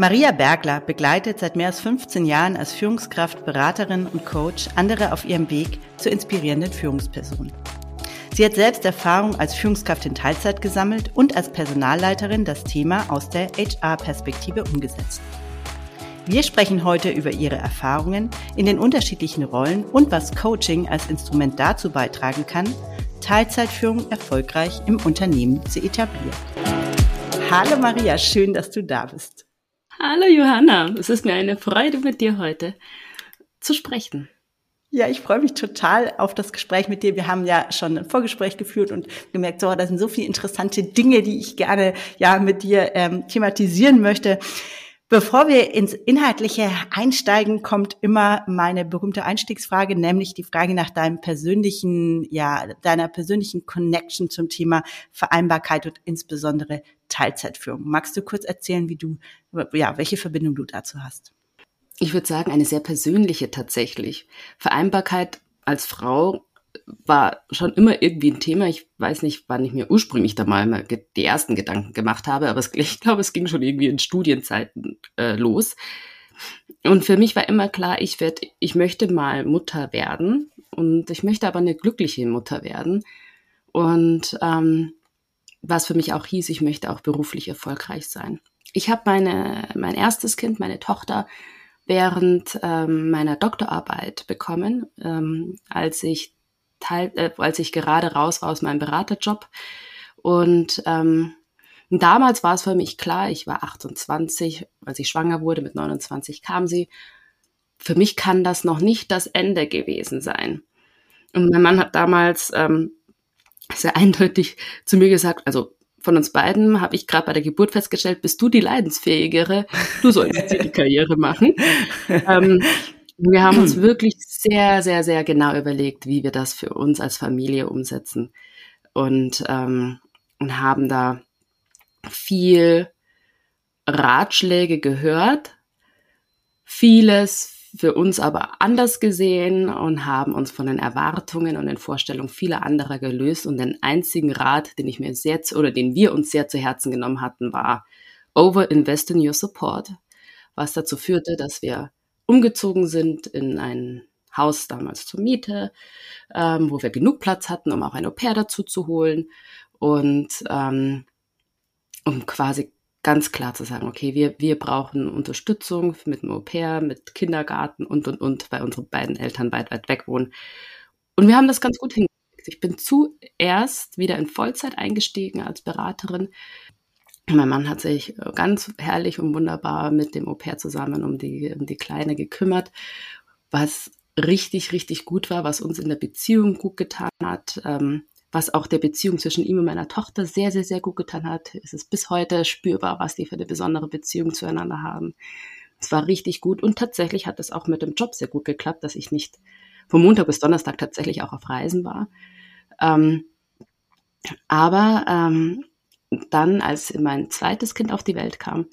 Maria Bergler begleitet seit mehr als 15 Jahren als Führungskraft, Beraterin und Coach andere auf ihrem Weg zur inspirierenden Führungsperson. Sie hat selbst Erfahrung als Führungskraft in Teilzeit gesammelt und als Personalleiterin das Thema aus der HR-Perspektive umgesetzt. Wir sprechen heute über ihre Erfahrungen in den unterschiedlichen Rollen und was Coaching als Instrument dazu beitragen kann, Teilzeitführung erfolgreich im Unternehmen zu etablieren. Hallo Maria, schön, dass du da bist. Hallo Johanna, es ist mir eine Freude mit dir heute zu sprechen. Ja, ich freue mich total auf das Gespräch mit dir. Wir haben ja schon ein Vorgespräch geführt und gemerkt, so, da sind so viele interessante Dinge, die ich gerne ja mit dir ähm, thematisieren möchte. Bevor wir ins Inhaltliche einsteigen, kommt immer meine berühmte Einstiegsfrage, nämlich die Frage nach deinem persönlichen, ja, deiner persönlichen Connection zum Thema Vereinbarkeit und insbesondere Teilzeitführung. Magst du kurz erzählen, wie du, ja, welche Verbindung du dazu hast? Ich würde sagen, eine sehr persönliche tatsächlich. Vereinbarkeit als Frau war schon immer irgendwie ein Thema. Ich weiß nicht, wann ich mir ursprünglich da mal die ersten Gedanken gemacht habe, aber es, ich glaube, es ging schon irgendwie in Studienzeiten äh, los. Und für mich war immer klar, ich werde, ich möchte mal Mutter werden und ich möchte aber eine glückliche Mutter werden. Und ähm, was für mich auch hieß, ich möchte auch beruflich erfolgreich sein. Ich habe mein erstes Kind, meine Tochter, während ähm, meiner Doktorarbeit bekommen, ähm, als ich teil, äh, als ich gerade raus war aus meinem Beraterjob. Und ähm, damals war es für mich klar, ich war 28, als ich schwanger wurde, mit 29 kam sie. Für mich kann das noch nicht das Ende gewesen sein. Und mein Mann hat damals ähm, sehr eindeutig zu mir gesagt, also von uns beiden habe ich gerade bei der Geburt festgestellt, bist du die Leidensfähigere, du solltest die Karriere machen. ähm, wir haben uns wirklich sehr, sehr, sehr genau überlegt, wie wir das für uns als Familie umsetzen und, ähm, und haben da viel Ratschläge gehört, vieles für uns aber anders gesehen und haben uns von den Erwartungen und den Vorstellungen vieler anderer gelöst. Und den einzigen Rat, den ich mir sehr oder den wir uns sehr zu Herzen genommen hatten, war over invest in your support, was dazu führte, dass wir umgezogen sind in ein Haus damals zur Miete, ähm, wo wir genug Platz hatten, um auch ein Au-pair dazu zu holen und ähm, um quasi ganz klar zu sagen, okay, wir, wir brauchen Unterstützung mit dem Au-pair, mit Kindergarten und, und, und, weil unsere beiden Eltern weit, weit weg wohnen. Und wir haben das ganz gut hingekriegt. Ich bin zuerst wieder in Vollzeit eingestiegen als Beraterin, mein Mann hat sich äh, ganz herrlich und wunderbar mit dem Au-pair zusammen um die, um die Kleine gekümmert, was richtig, richtig gut war, was uns in der Beziehung gut getan hat, ähm, was auch der Beziehung zwischen ihm und meiner Tochter sehr, sehr, sehr gut getan hat. Es ist bis heute spürbar, was die für eine besondere Beziehung zueinander haben. Es war richtig gut und tatsächlich hat es auch mit dem Job sehr gut geklappt, dass ich nicht von Montag bis Donnerstag tatsächlich auch auf Reisen war. Ähm, aber ähm, dann, als mein zweites Kind auf die Welt kam,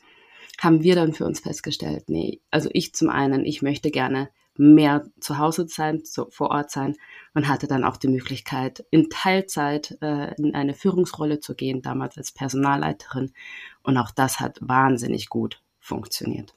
haben wir dann für uns festgestellt, nee, also ich zum einen, ich möchte gerne mehr zu Hause sein, zu, vor Ort sein und hatte dann auch die Möglichkeit, in Teilzeit äh, in eine Führungsrolle zu gehen, damals als Personalleiterin. Und auch das hat wahnsinnig gut funktioniert.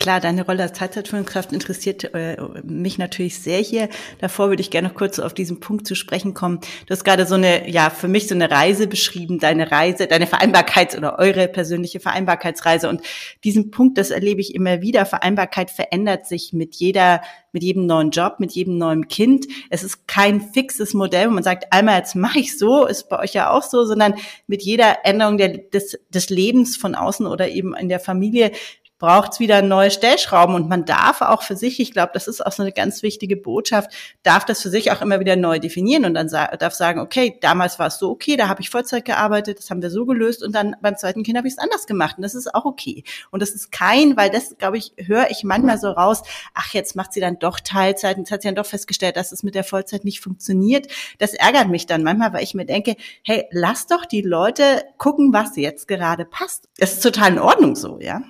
Klar, deine Rolle als Teilzeitführungskraft interessiert äh, mich natürlich sehr hier. Davor würde ich gerne noch kurz auf diesen Punkt zu sprechen kommen. Du hast gerade so eine, ja, für mich so eine Reise beschrieben, deine Reise, deine Vereinbarkeits- oder eure persönliche Vereinbarkeitsreise. Und diesen Punkt, das erlebe ich immer wieder. Vereinbarkeit verändert sich mit jeder, mit jedem neuen Job, mit jedem neuen Kind. Es ist kein fixes Modell, wo man sagt, einmal jetzt mache ich so, ist bei euch ja auch so, sondern mit jeder Änderung der, des, des Lebens von außen oder eben in der Familie braucht es wieder neue Stellschrauben und man darf auch für sich, ich glaube, das ist auch so eine ganz wichtige Botschaft, darf das für sich auch immer wieder neu definieren und dann sa darf sagen, okay, damals war es so okay, da habe ich Vollzeit gearbeitet, das haben wir so gelöst und dann beim zweiten Kind habe ich es anders gemacht und das ist auch okay. Und das ist kein, weil das, glaube ich, höre ich manchmal so raus, ach, jetzt macht sie dann doch Teilzeit und jetzt hat sie dann doch festgestellt, dass es mit der Vollzeit nicht funktioniert. Das ärgert mich dann manchmal, weil ich mir denke, hey, lass doch die Leute gucken, was jetzt gerade passt. Das ist total in Ordnung so, ja.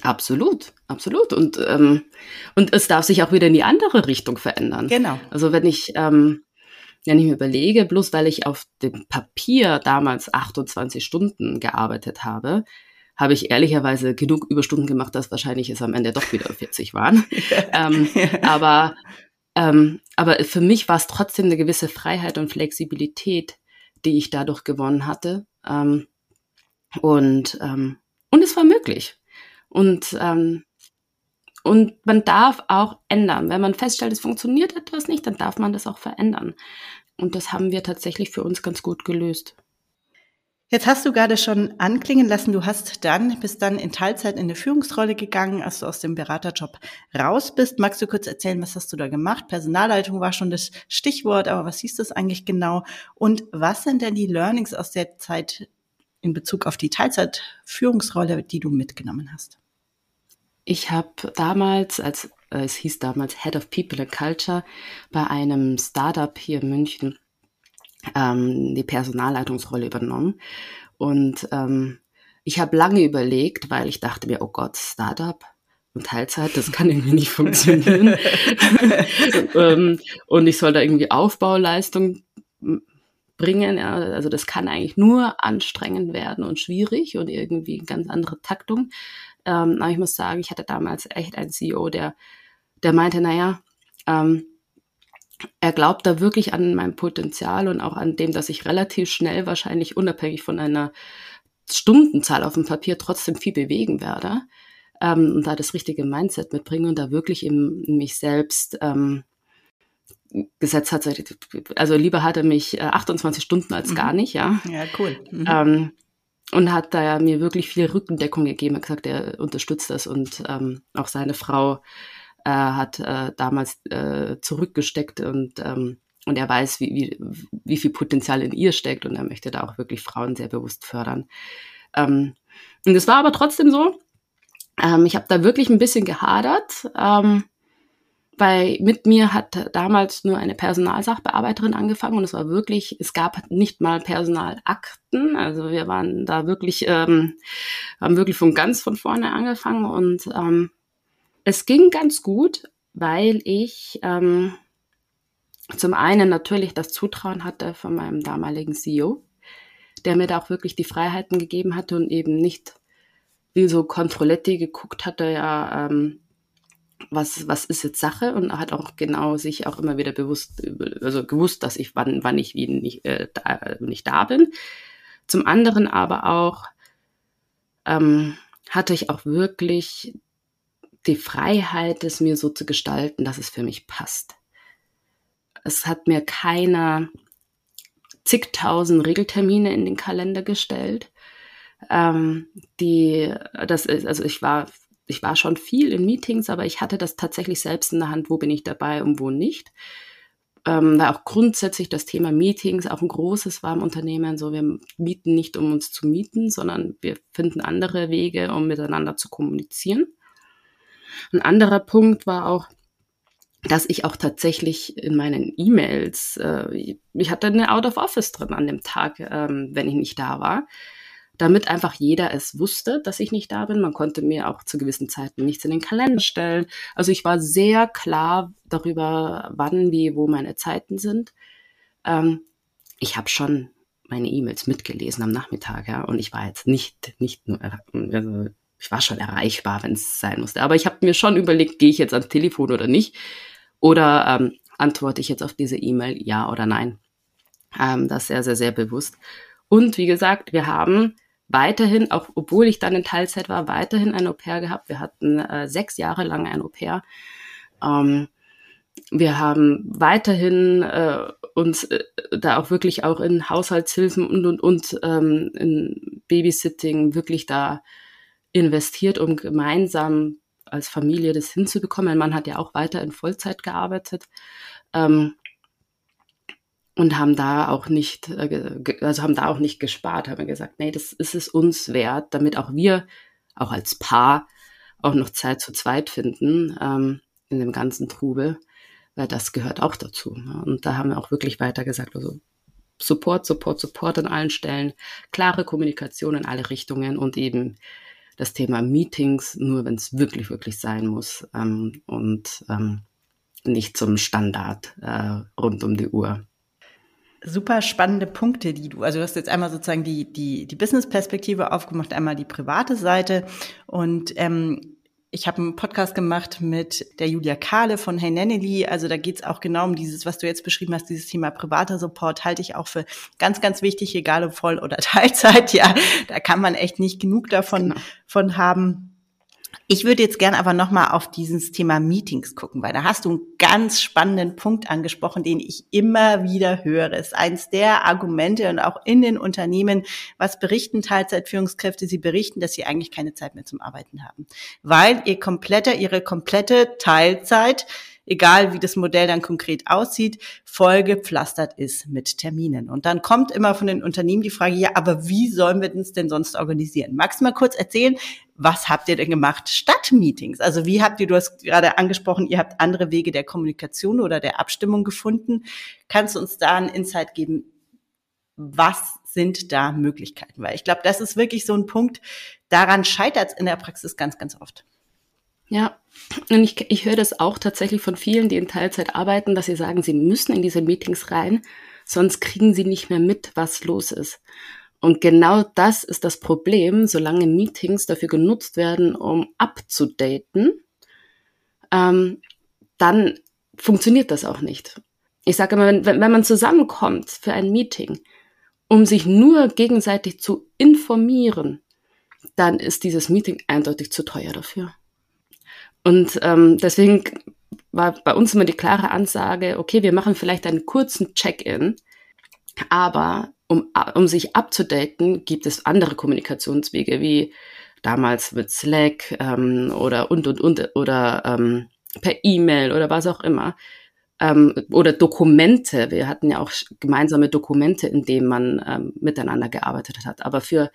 Absolut, absolut. Und, ähm, und es darf sich auch wieder in die andere Richtung verändern. Genau. Also wenn ich, ähm, wenn ich mir überlege, bloß weil ich auf dem Papier damals 28 Stunden gearbeitet habe, habe ich ehrlicherweise genug Überstunden gemacht, dass wahrscheinlich es am Ende doch wieder 40 waren. ähm, aber, ähm, aber für mich war es trotzdem eine gewisse Freiheit und Flexibilität, die ich dadurch gewonnen hatte. Ähm, und, ähm, und es war möglich. Und, ähm, und man darf auch ändern. Wenn man feststellt, es funktioniert etwas nicht, dann darf man das auch verändern. Und das haben wir tatsächlich für uns ganz gut gelöst. Jetzt hast du gerade schon anklingen lassen, du hast dann, bist dann in Teilzeit in eine Führungsrolle gegangen, als du aus dem Beraterjob raus bist. Magst du kurz erzählen, was hast du da gemacht? Personalleitung war schon das Stichwort, aber was hieß das eigentlich genau? Und was sind denn die Learnings aus der Zeit in Bezug auf die Teilzeitführungsrolle, die du mitgenommen hast? Ich habe damals, als äh, es hieß damals Head of People and Culture, bei einem Startup hier in München ähm, die Personalleitungsrolle übernommen. Und ähm, ich habe lange überlegt, weil ich dachte mir, oh Gott, Startup und Teilzeit, das kann irgendwie nicht funktionieren. ähm, und ich soll da irgendwie Aufbauleistung bringen. Ja, also das kann eigentlich nur anstrengend werden und schwierig und irgendwie ganz andere Taktung. Ähm, aber ich muss sagen, ich hatte damals echt einen CEO, der, der meinte, naja, ähm, er glaubt da wirklich an mein Potenzial und auch an dem, dass ich relativ schnell wahrscheinlich unabhängig von einer Stundenzahl auf dem Papier trotzdem viel bewegen werde ähm, und da das richtige Mindset mitbringe und da wirklich in, in mich selbst ähm, gesetzt hat. Also lieber hatte mich äh, 28 Stunden als mhm. gar nicht, ja. Ja, cool. Mhm. Ähm, und hat da mir wirklich viel Rückendeckung gegeben. Er hat gesagt, er unterstützt das und ähm, auch seine Frau äh, hat äh, damals äh, zurückgesteckt und, ähm, und er weiß, wie, wie, wie viel Potenzial in ihr steckt und er möchte da auch wirklich Frauen sehr bewusst fördern. Ähm, und es war aber trotzdem so, ähm, ich habe da wirklich ein bisschen gehadert. Ähm, weil mit mir hat damals nur eine Personalsachbearbeiterin angefangen und es war wirklich, es gab nicht mal Personalakten. Also wir waren da wirklich, ähm, haben wirklich von ganz von vorne angefangen und ähm, es ging ganz gut, weil ich ähm, zum einen natürlich das Zutrauen hatte von meinem damaligen CEO, der mir da auch wirklich die Freiheiten gegeben hatte und eben nicht wie so Controletti geguckt hatte, ja, ähm, was, was ist jetzt Sache und hat auch genau sich auch immer wieder bewusst, also gewusst, dass ich wann, wann ich nicht, äh, da, nicht da bin. Zum anderen aber auch ähm, hatte ich auch wirklich die Freiheit, es mir so zu gestalten, dass es für mich passt. Es hat mir keiner zigtausend Regeltermine in den Kalender gestellt. Ähm, die, das ist, also ich war, ich war schon viel in Meetings, aber ich hatte das tatsächlich selbst in der Hand, wo bin ich dabei und wo nicht. Ähm, weil auch grundsätzlich das Thema Meetings auch ein großes war im Unternehmen. So, wir mieten nicht, um uns zu mieten, sondern wir finden andere Wege, um miteinander zu kommunizieren. Ein anderer Punkt war auch, dass ich auch tatsächlich in meinen E-Mails, äh, ich hatte eine Out of Office drin an dem Tag, ähm, wenn ich nicht da war, damit einfach jeder es wusste, dass ich nicht da bin. Man konnte mir auch zu gewissen Zeiten nichts in den Kalender stellen. Also ich war sehr klar darüber, wann, wie, wo meine Zeiten sind. Ähm, ich habe schon meine E-Mails mitgelesen am Nachmittag, ja, und ich war jetzt nicht, nicht nur, also ich war schon erreichbar, wenn es sein musste. Aber ich habe mir schon überlegt, gehe ich jetzt ans Telefon oder nicht? Oder ähm, antworte ich jetzt auf diese E-Mail ja oder nein? Ähm, das sehr, sehr, sehr bewusst. Und wie gesagt, wir haben weiterhin, auch obwohl ich dann in Teilzeit war, weiterhin ein Au-pair gehabt. Wir hatten äh, sechs Jahre lang ein Au-pair. Ähm, wir haben weiterhin äh, uns äh, da auch wirklich auch in Haushaltshilfen und und und ähm, in Babysitting wirklich da investiert, um gemeinsam als Familie das hinzubekommen. Mein Mann hat ja auch weiter in Vollzeit gearbeitet. Ähm, und haben da auch nicht, äh, also haben da auch nicht gespart, haben gesagt, nee, das ist es uns wert, damit auch wir, auch als Paar, auch noch Zeit zu zweit finden ähm, in dem ganzen Trubel, weil das gehört auch dazu. Ne? Und da haben wir auch wirklich weiter gesagt, also Support, Support, Support an allen Stellen, klare Kommunikation in alle Richtungen und eben das Thema Meetings nur, wenn es wirklich, wirklich sein muss ähm, und ähm, nicht zum Standard äh, rund um die Uhr. Super spannende Punkte, die du, also du hast jetzt einmal sozusagen die, die, die Business-Perspektive aufgemacht, einmal die private Seite und ähm, ich habe einen Podcast gemacht mit der Julia Kahle von Hey Nenneli. Also da geht's auch genau um dieses, was du jetzt beschrieben hast, dieses Thema privater Support halte ich auch für ganz, ganz wichtig, egal ob Voll- oder Teilzeit. Ja, da kann man echt nicht genug davon genau. von haben. Ich würde jetzt gerne aber nochmal auf dieses Thema Meetings gucken, weil da hast du einen ganz spannenden Punkt angesprochen, den ich immer wieder höre. Es ist eins der Argumente und auch in den Unternehmen, was berichten Teilzeitführungskräfte? Sie berichten, dass sie eigentlich keine Zeit mehr zum Arbeiten haben, weil ihr kompletter, ihre komplette Teilzeit egal wie das Modell dann konkret aussieht, vollgepflastert ist mit Terminen. Und dann kommt immer von den Unternehmen die Frage, ja, aber wie sollen wir uns denn sonst organisieren? Magst du mal kurz erzählen, was habt ihr denn gemacht statt Meetings? Also wie habt ihr, du hast gerade angesprochen, ihr habt andere Wege der Kommunikation oder der Abstimmung gefunden. Kannst du uns da einen Insight geben? Was sind da Möglichkeiten? Weil ich glaube, das ist wirklich so ein Punkt, daran scheitert es in der Praxis ganz, ganz oft. Ja, und ich, ich höre das auch tatsächlich von vielen, die in Teilzeit arbeiten, dass sie sagen, sie müssen in diese Meetings rein, sonst kriegen sie nicht mehr mit, was los ist. Und genau das ist das Problem, solange Meetings dafür genutzt werden, um abzudaten, ähm, dann funktioniert das auch nicht. Ich sage immer, wenn, wenn man zusammenkommt für ein Meeting, um sich nur gegenseitig zu informieren, dann ist dieses Meeting eindeutig zu teuer dafür. Und ähm, deswegen war bei uns immer die klare Ansage, okay, wir machen vielleicht einen kurzen Check-in, aber um, um sich abzudaten, gibt es andere Kommunikationswege, wie damals mit Slack ähm, oder und und und oder ähm, per E-Mail oder was auch immer. Ähm, oder Dokumente. Wir hatten ja auch gemeinsame Dokumente, in denen man ähm, miteinander gearbeitet hat. Aber für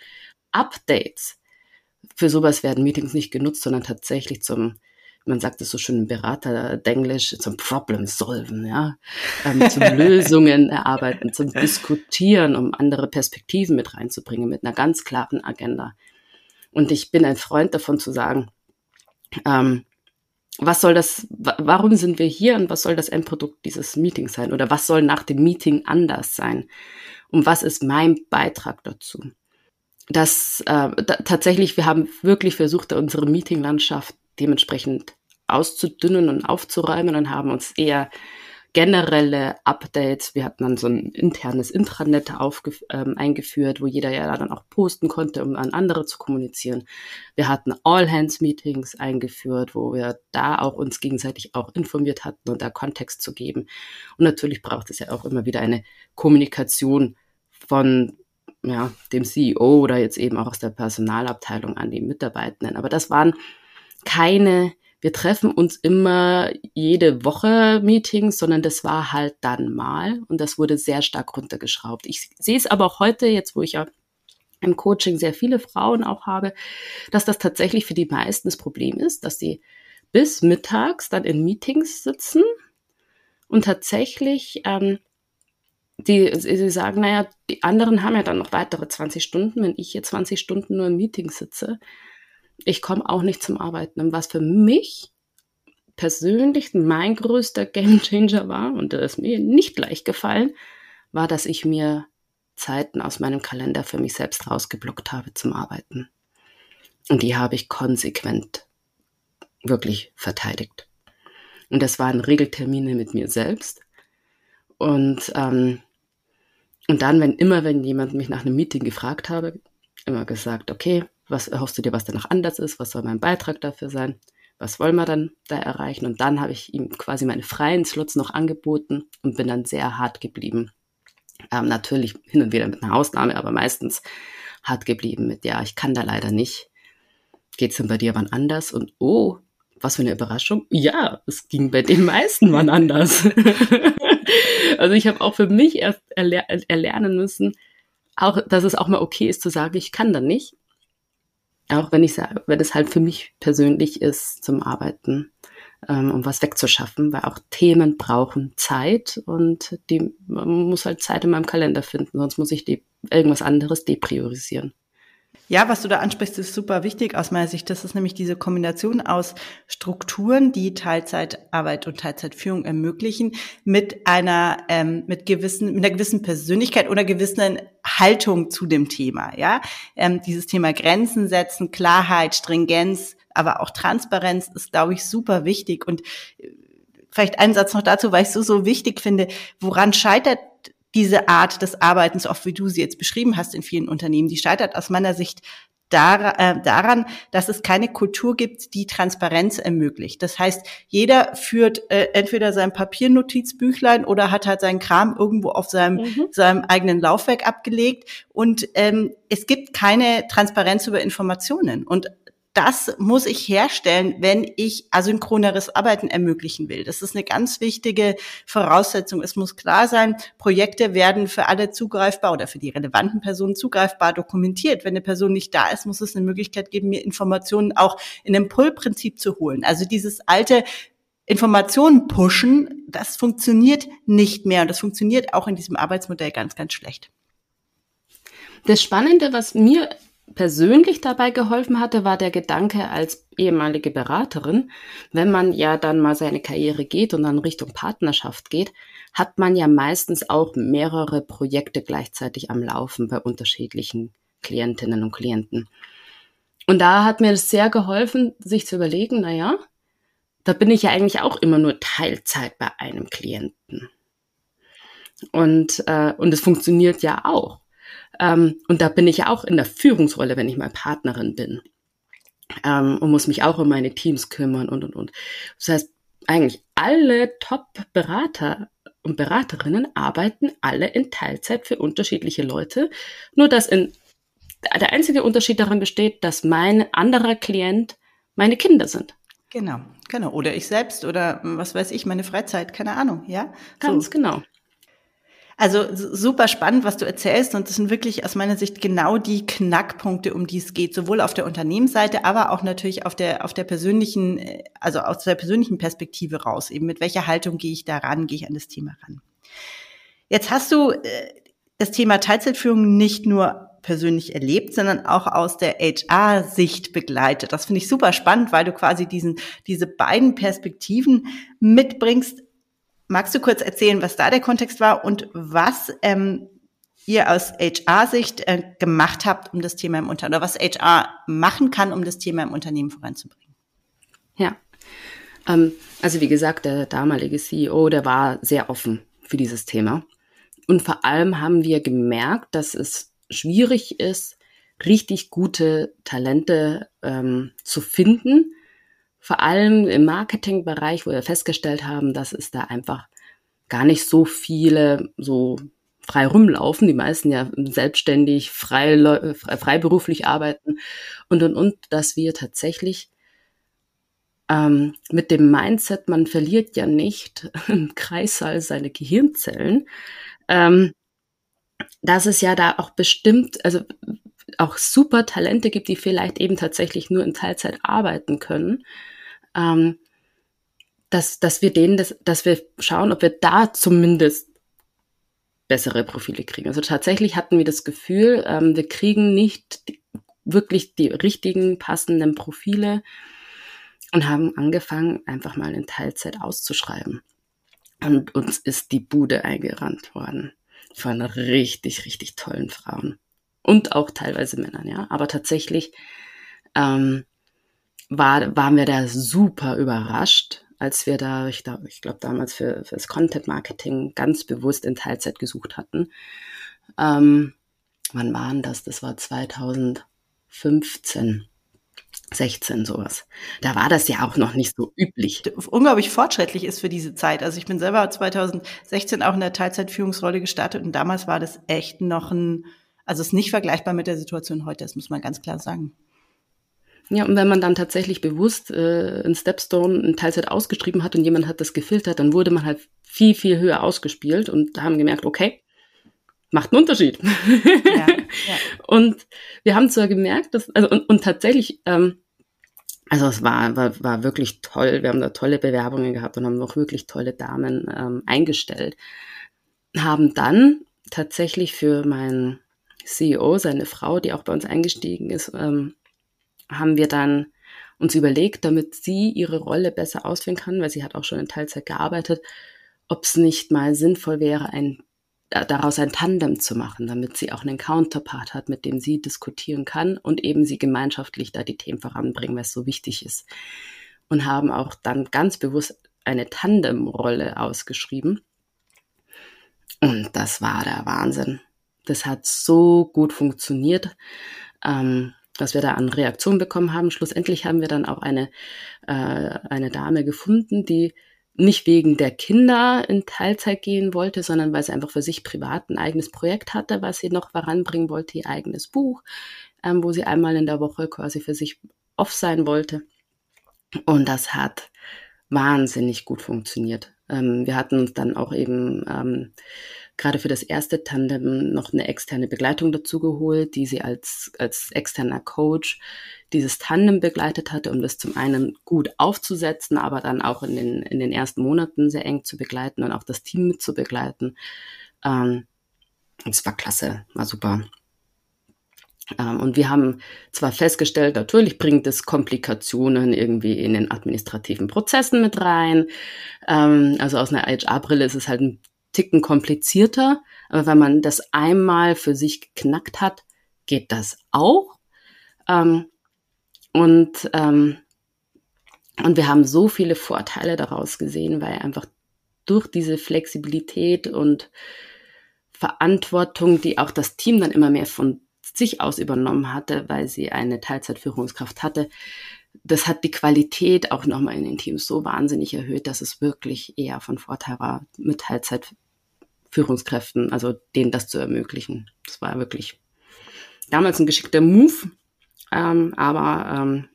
Updates, für sowas werden Meetings nicht genutzt, sondern tatsächlich zum man sagt es so schön im Berater-Denglisch, zum Problem solven, ja, ähm, zum Lösungen erarbeiten, zum Diskutieren, um andere Perspektiven mit reinzubringen, mit einer ganz klaren Agenda. Und ich bin ein Freund davon zu sagen, ähm, was soll das, warum sind wir hier und was soll das Endprodukt dieses Meetings sein? Oder was soll nach dem Meeting anders sein? Und was ist mein Beitrag dazu? Das äh, tatsächlich, wir haben wirklich versucht, unsere Meetinglandschaft dementsprechend auszudünnen und aufzuräumen und haben uns eher generelle Updates. Wir hatten dann so ein internes Intranet ähm, eingeführt, wo jeder ja dann auch posten konnte, um an andere zu kommunizieren. Wir hatten All-Hands-Meetings eingeführt, wo wir da auch uns gegenseitig auch informiert hatten und da Kontext zu geben. Und natürlich braucht es ja auch immer wieder eine Kommunikation von ja, dem CEO oder jetzt eben auch aus der Personalabteilung an die Mitarbeitenden. Aber das waren keine, wir treffen uns immer jede Woche Meetings, sondern das war halt dann mal und das wurde sehr stark runtergeschraubt. Ich sehe es aber auch heute, jetzt wo ich ja im Coaching sehr viele Frauen auch habe, dass das tatsächlich für die meisten das Problem ist, dass sie bis mittags dann in Meetings sitzen und tatsächlich ähm, die, sie sagen, naja, die anderen haben ja dann noch weitere 20 Stunden, wenn ich hier 20 Stunden nur im Meeting sitze, ich komme auch nicht zum Arbeiten. Und was für mich persönlich mein größter Gamechanger war, und das ist mir nicht leicht gefallen, war, dass ich mir Zeiten aus meinem Kalender für mich selbst rausgeblockt habe zum Arbeiten. Und die habe ich konsequent wirklich verteidigt. Und das waren Regeltermine mit mir selbst. Und, ähm, und dann, wenn immer, wenn jemand mich nach einem Meeting gefragt habe, immer gesagt, okay, was erhoffst du dir, was danach anders ist? Was soll mein Beitrag dafür sein? Was wollen wir dann da erreichen? Und dann habe ich ihm quasi meine freien Slots noch angeboten und bin dann sehr hart geblieben. Ähm, natürlich hin und wieder mit einer Ausnahme, aber meistens hart geblieben mit, ja, ich kann da leider nicht. Geht's denn bei dir wann anders? Und oh, was für eine Überraschung. Ja, es ging bei den meisten wann anders. also ich habe auch für mich erst erler erlernen müssen, auch, dass es auch mal okay ist zu sagen, ich kann da nicht. Auch wenn ich sage, wenn es halt für mich persönlich ist zum Arbeiten, ähm, um was wegzuschaffen, weil auch Themen brauchen Zeit und die man muss halt Zeit in meinem Kalender finden, sonst muss ich die, irgendwas anderes depriorisieren. Ja, was du da ansprichst, ist super wichtig aus meiner Sicht. Das ist nämlich diese Kombination aus Strukturen, die Teilzeitarbeit und Teilzeitführung ermöglichen, mit einer ähm, mit gewissen mit einer gewissen Persönlichkeit oder gewissen Haltung zu dem Thema. Ja, ähm, dieses Thema Grenzen setzen, Klarheit, Stringenz, aber auch Transparenz ist, glaube ich, super wichtig. Und äh, vielleicht ein Satz noch dazu, weil ich so so wichtig finde. Woran scheitert diese Art des Arbeitens, auch wie du sie jetzt beschrieben hast in vielen Unternehmen, die scheitert aus meiner Sicht äh, daran, dass es keine Kultur gibt, die Transparenz ermöglicht. Das heißt, jeder führt äh, entweder sein Papiernotizbüchlein oder hat halt seinen Kram irgendwo auf seinem, mhm. seinem eigenen Laufwerk abgelegt. Und ähm, es gibt keine Transparenz über Informationen. Und das muss ich herstellen, wenn ich asynchroneres Arbeiten ermöglichen will. Das ist eine ganz wichtige Voraussetzung. Es muss klar sein, Projekte werden für alle zugreifbar oder für die relevanten Personen zugreifbar dokumentiert. Wenn eine Person nicht da ist, muss es eine Möglichkeit geben, mir Informationen auch in einem Pull-Prinzip zu holen. Also dieses alte Informationen pushen, das funktioniert nicht mehr und das funktioniert auch in diesem Arbeitsmodell ganz, ganz schlecht. Das Spannende, was mir persönlich dabei geholfen hatte, war der Gedanke als ehemalige Beraterin, wenn man ja dann mal seine Karriere geht und dann Richtung Partnerschaft geht, hat man ja meistens auch mehrere Projekte gleichzeitig am Laufen bei unterschiedlichen Klientinnen und Klienten. Und da hat mir es sehr geholfen, sich zu überlegen, na ja, da bin ich ja eigentlich auch immer nur Teilzeit bei einem Klienten. Und, äh, und es funktioniert ja auch. Ähm, und da bin ich ja auch in der Führungsrolle, wenn ich mal Partnerin bin. Ähm, und muss mich auch um meine Teams kümmern und, und, und. Das heißt, eigentlich alle Top-Berater und Beraterinnen arbeiten alle in Teilzeit für unterschiedliche Leute. Nur dass in, der einzige Unterschied daran besteht, dass mein anderer Klient meine Kinder sind. Genau, genau. Oder ich selbst oder was weiß ich, meine Freizeit, keine Ahnung, ja? Ganz so. genau. Also super spannend, was du erzählst und das sind wirklich aus meiner Sicht genau die Knackpunkte, um die es geht, sowohl auf der Unternehmensseite, aber auch natürlich auf der auf der persönlichen, also aus der persönlichen Perspektive raus, eben mit welcher Haltung gehe ich da ran, gehe ich an das Thema ran. Jetzt hast du äh, das Thema Teilzeitführung nicht nur persönlich erlebt, sondern auch aus der HR-Sicht begleitet. Das finde ich super spannend, weil du quasi diesen, diese beiden Perspektiven mitbringst. Magst du kurz erzählen, was da der Kontext war und was ähm, ihr aus HR-Sicht äh, gemacht habt, um das Thema im Unternehmen, oder was HR machen kann, um das Thema im Unternehmen voranzubringen? Ja, ähm, also wie gesagt, der damalige CEO, der war sehr offen für dieses Thema. Und vor allem haben wir gemerkt, dass es schwierig ist, richtig gute Talente ähm, zu finden, vor allem im Marketingbereich, wo wir festgestellt haben, dass es da einfach gar nicht so viele so frei rumlaufen, die meisten ja selbstständig, frei, freiberuflich arbeiten und und und, dass wir tatsächlich ähm, mit dem Mindset, man verliert ja nicht im Kreissaal seine Gehirnzellen, ähm, dass es ja da auch bestimmt, also auch super Talente gibt, die vielleicht eben tatsächlich nur in Teilzeit arbeiten können ähm, dass, dass wir denen, das, dass wir schauen, ob wir da zumindest bessere Profile kriegen. Also tatsächlich hatten wir das Gefühl, ähm, wir kriegen nicht die, wirklich die richtigen, passenden Profile und haben angefangen, einfach mal in Teilzeit auszuschreiben. Und uns ist die Bude eingerannt worden von richtig, richtig tollen Frauen. Und auch teilweise Männern, ja. Aber tatsächlich ähm, war, waren wir da super überrascht, als wir da, ich, da, ich glaube damals für, für das Content Marketing ganz bewusst in Teilzeit gesucht hatten. Ähm, wann waren das? Das war 2015. 16 sowas. Da war das ja auch noch nicht so üblich. Unglaublich fortschrittlich ist für diese Zeit. Also ich bin selber 2016 auch in der Teilzeitführungsrolle gestartet und damals war das echt noch ein, also es ist nicht vergleichbar mit der Situation heute, das muss man ganz klar sagen. Ja, und wenn man dann tatsächlich bewusst äh, in Stepstone in Teilzeit ausgeschrieben hat und jemand hat das gefiltert, dann wurde man halt viel, viel höher ausgespielt und haben gemerkt, okay, macht einen Unterschied. Ja, ja. und wir haben zwar gemerkt, dass, also und, und tatsächlich, ähm, also es war, war, war wirklich toll, wir haben da tolle Bewerbungen gehabt und haben auch wirklich tolle Damen ähm, eingestellt. Haben dann tatsächlich für mein CEO, seine Frau, die auch bei uns eingestiegen ist, ähm, haben wir dann uns überlegt, damit sie ihre Rolle besser ausführen kann, weil sie hat auch schon in Teilzeit gearbeitet, ob es nicht mal sinnvoll wäre, ein, daraus ein Tandem zu machen, damit sie auch einen Counterpart hat, mit dem sie diskutieren kann und eben sie gemeinschaftlich da die Themen voranbringen, weil es so wichtig ist. Und haben auch dann ganz bewusst eine Tandemrolle ausgeschrieben. Und das war der Wahnsinn. Das hat so gut funktioniert. Ähm, was wir da an Reaktionen bekommen haben. Schlussendlich haben wir dann auch eine, äh, eine Dame gefunden, die nicht wegen der Kinder in Teilzeit gehen wollte, sondern weil sie einfach für sich privat ein eigenes Projekt hatte, was sie noch voranbringen wollte, ihr eigenes Buch, ähm, wo sie einmal in der Woche quasi für sich off sein wollte. Und das hat wahnsinnig gut funktioniert. Ähm, wir hatten uns dann auch eben ähm, gerade für das erste Tandem noch eine externe Begleitung dazu geholt, die sie als, als externer Coach dieses Tandem begleitet hatte, um das zum einen gut aufzusetzen, aber dann auch in den, in den ersten Monaten sehr eng zu begleiten und auch das Team mit zu begleiten. Ähm, es war klasse, war super. Ähm, und wir haben zwar festgestellt, natürlich bringt es Komplikationen irgendwie in den administrativen Prozessen mit rein. Ähm, also aus einer HR-Brille ist es halt ein Ticken komplizierter, aber wenn man das einmal für sich geknackt hat, geht das auch. Ähm, und, ähm, und wir haben so viele Vorteile daraus gesehen, weil einfach durch diese Flexibilität und Verantwortung, die auch das Team dann immer mehr von sich aus übernommen hatte, weil sie eine Teilzeitführungskraft hatte, das hat die Qualität auch nochmal in den Teams so wahnsinnig erhöht, dass es wirklich eher von Vorteil war, mit Teilzeit Führungskräften, also denen das zu ermöglichen. Das war wirklich damals ein geschickter Move, ähm, aber ähm,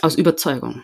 aus Überzeugung.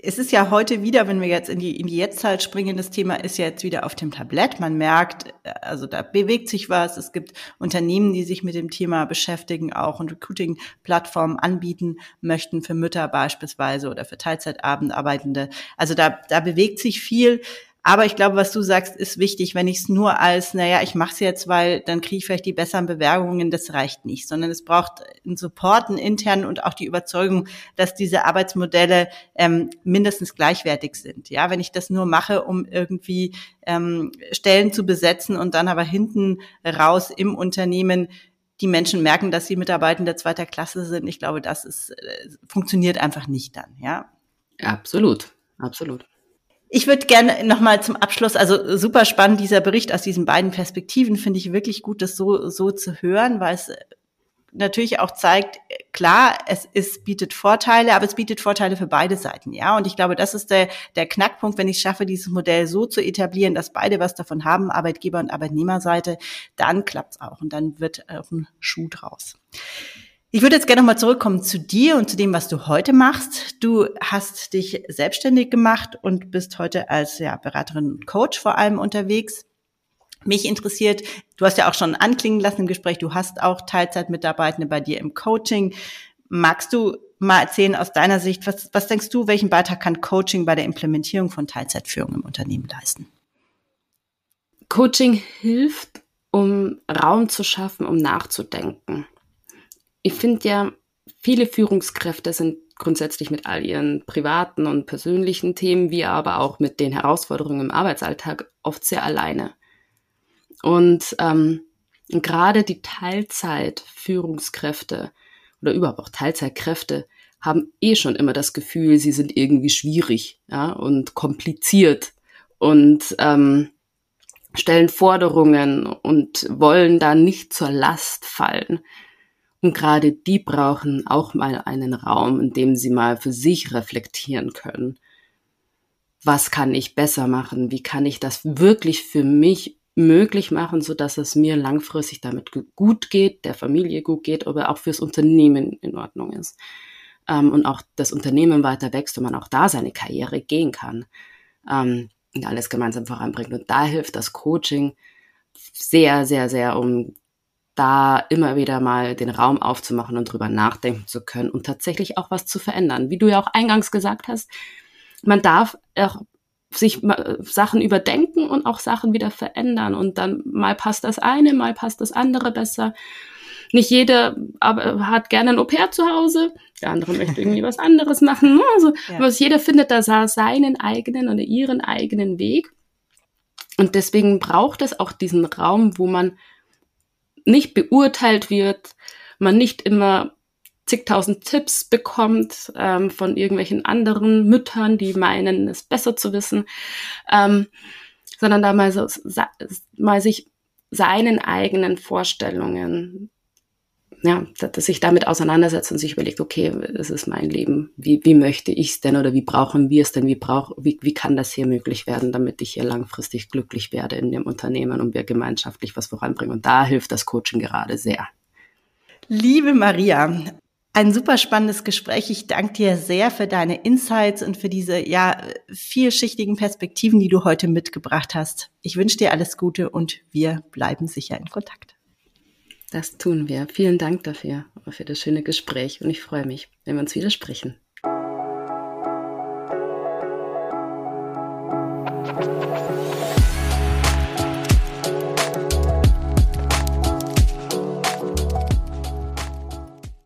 Es ist ja heute wieder, wenn wir jetzt in die, in die Jetztzeit springen, das Thema ist ja jetzt wieder auf dem Tablett. Man merkt, also da bewegt sich was. Es gibt Unternehmen, die sich mit dem Thema beschäftigen, auch und Recruiting-Plattformen anbieten möchten für Mütter beispielsweise oder für Teilzeitabendarbeitende. Also da, da bewegt sich viel. Aber ich glaube, was du sagst, ist wichtig. Wenn ich es nur als, naja, ich mache es jetzt, weil dann kriege ich vielleicht die besseren Bewerbungen, das reicht nicht, sondern es braucht einen Support, einen internen und auch die Überzeugung, dass diese Arbeitsmodelle ähm, mindestens gleichwertig sind. Ja, wenn ich das nur mache, um irgendwie ähm, Stellen zu besetzen und dann aber hinten raus im Unternehmen die Menschen merken, dass sie Mitarbeitende zweiter Klasse sind. Ich glaube, das ist, äh, funktioniert einfach nicht dann, ja. Absolut, absolut. Ich würde gerne nochmal zum Abschluss, also super spannend, dieser Bericht aus diesen beiden Perspektiven, finde ich wirklich gut, das so, so zu hören, weil es natürlich auch zeigt, klar, es ist, bietet Vorteile, aber es bietet Vorteile für beide Seiten, ja. Und ich glaube, das ist der, der Knackpunkt, wenn ich schaffe, dieses Modell so zu etablieren, dass beide was davon haben, Arbeitgeber- und Arbeitnehmerseite, dann klappt's auch und dann wird auch ein Schuh draus. Ich würde jetzt gerne nochmal zurückkommen zu dir und zu dem, was du heute machst. Du hast dich selbstständig gemacht und bist heute als ja, Beraterin und Coach vor allem unterwegs. Mich interessiert, du hast ja auch schon anklingen lassen im Gespräch, du hast auch Teilzeitmitarbeitende bei dir im Coaching. Magst du mal erzählen aus deiner Sicht, was, was denkst du, welchen Beitrag kann Coaching bei der Implementierung von Teilzeitführung im Unternehmen leisten? Coaching hilft, um Raum zu schaffen, um nachzudenken ich finde ja, viele Führungskräfte sind grundsätzlich mit all ihren privaten und persönlichen Themen, wie aber auch mit den Herausforderungen im Arbeitsalltag oft sehr alleine. Und ähm, gerade die Teilzeit-Führungskräfte oder überhaupt auch Teilzeitkräfte haben eh schon immer das Gefühl, sie sind irgendwie schwierig ja, und kompliziert und ähm, stellen Forderungen und wollen da nicht zur Last fallen. Und gerade die brauchen auch mal einen Raum, in dem sie mal für sich reflektieren können. Was kann ich besser machen? Wie kann ich das wirklich für mich möglich machen, so dass es mir langfristig damit gut geht, der Familie gut geht, aber auch fürs Unternehmen in Ordnung ist. Ähm, und auch das Unternehmen weiter wächst und man auch da seine Karriere gehen kann ähm, und alles gemeinsam voranbringt. Und da hilft das Coaching sehr, sehr, sehr, um da immer wieder mal den Raum aufzumachen und drüber nachdenken zu können und tatsächlich auch was zu verändern. Wie du ja auch eingangs gesagt hast, man darf auch sich Sachen überdenken und auch Sachen wieder verändern. Und dann mal passt das eine, mal passt das andere besser. Nicht jeder aber hat gerne ein Au-pair zu Hause, der andere möchte irgendwie was anderes machen. Also, ja. also jeder findet da seinen eigenen oder ihren eigenen Weg. Und deswegen braucht es auch diesen Raum, wo man nicht beurteilt wird, man nicht immer zigtausend Tipps bekommt ähm, von irgendwelchen anderen Müttern, die meinen, es besser zu wissen, ähm, sondern da mal, so, mal sich seinen eigenen Vorstellungen, ja, dass sich damit auseinandersetzt und sich überlegt, okay, es ist mein Leben, wie, wie möchte ich es denn oder wie brauchen wir es denn, wie, brauch, wie, wie kann das hier möglich werden, damit ich hier langfristig glücklich werde in dem Unternehmen und wir gemeinschaftlich was voranbringen. Und da hilft das Coaching gerade sehr. Liebe Maria, ein super spannendes Gespräch. Ich danke dir sehr für deine Insights und für diese ja vielschichtigen Perspektiven, die du heute mitgebracht hast. Ich wünsche dir alles Gute und wir bleiben sicher in Kontakt. Das tun wir. Vielen Dank dafür, für das schöne Gespräch und ich freue mich, wenn wir uns wieder sprechen.